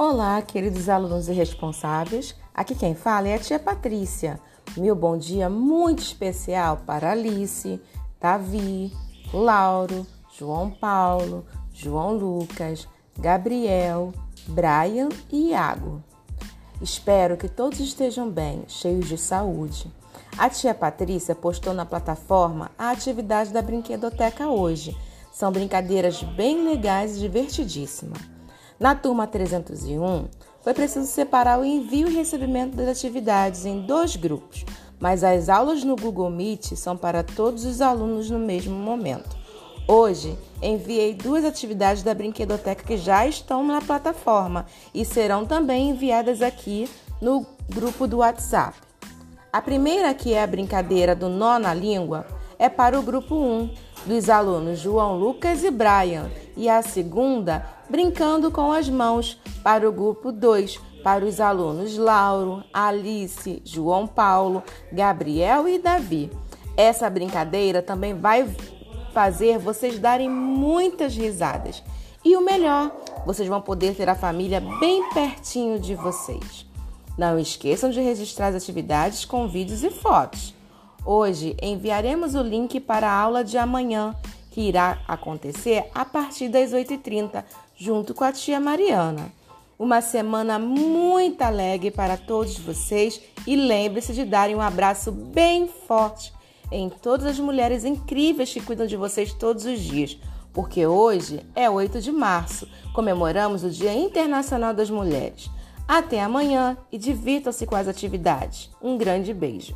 Olá, queridos alunos e responsáveis. Aqui quem fala é a tia Patrícia. Meu bom dia muito especial para Alice, Davi, Lauro, João Paulo, João Lucas, Gabriel, Brian e Iago. Espero que todos estejam bem, cheios de saúde. A tia Patrícia postou na plataforma a atividade da brinquedoteca hoje. São brincadeiras bem legais e divertidíssimas. Na turma 301, foi preciso separar o envio e recebimento das atividades em dois grupos, mas as aulas no Google Meet são para todos os alunos no mesmo momento. Hoje, enviei duas atividades da Brinquedoteca que já estão na plataforma e serão também enviadas aqui no grupo do WhatsApp. A primeira, que é a brincadeira do nó na língua, é para o grupo 1, dos alunos João Lucas e Brian, e a segunda, Brincando com as Mãos, para o grupo 2, para os alunos Lauro, Alice, João Paulo, Gabriel e Davi. Essa brincadeira também vai fazer vocês darem muitas risadas. E o melhor, vocês vão poder ter a família bem pertinho de vocês. Não esqueçam de registrar as atividades com vídeos e fotos. Hoje enviaremos o link para a aula de amanhã, que irá acontecer a partir das 8h30, junto com a tia Mariana. Uma semana muito alegre para todos vocês e lembre-se de darem um abraço bem forte em todas as mulheres incríveis que cuidam de vocês todos os dias, porque hoje é 8 de março, comemoramos o Dia Internacional das Mulheres. Até amanhã e divirtam-se com as atividades. Um grande beijo.